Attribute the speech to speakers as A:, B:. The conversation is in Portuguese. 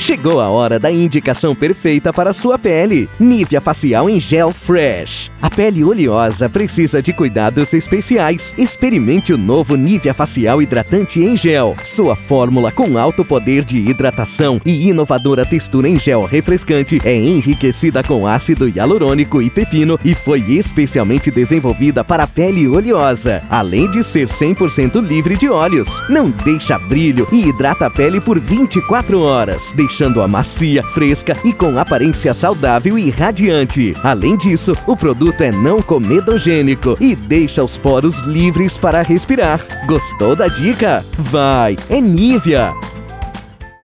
A: Chegou a hora da indicação perfeita para a sua pele. Nivea Facial em Gel Fresh. A pele oleosa precisa de cuidados especiais. Experimente o novo Nivea Facial Hidratante em Gel. Sua fórmula com alto poder de hidratação e inovadora textura em gel refrescante é enriquecida com ácido hialurônico e pepino e foi especialmente desenvolvida para a pele oleosa, além de ser 100% livre de óleos. Não deixa brilho e hidrata a pele por 24 horas, deixando-a macia, fresca e com aparência saudável e radiante. Além disso, o produto é não comedogênico e deixa os poros livres para respirar. Gostou da dica? Vai, é Nivea!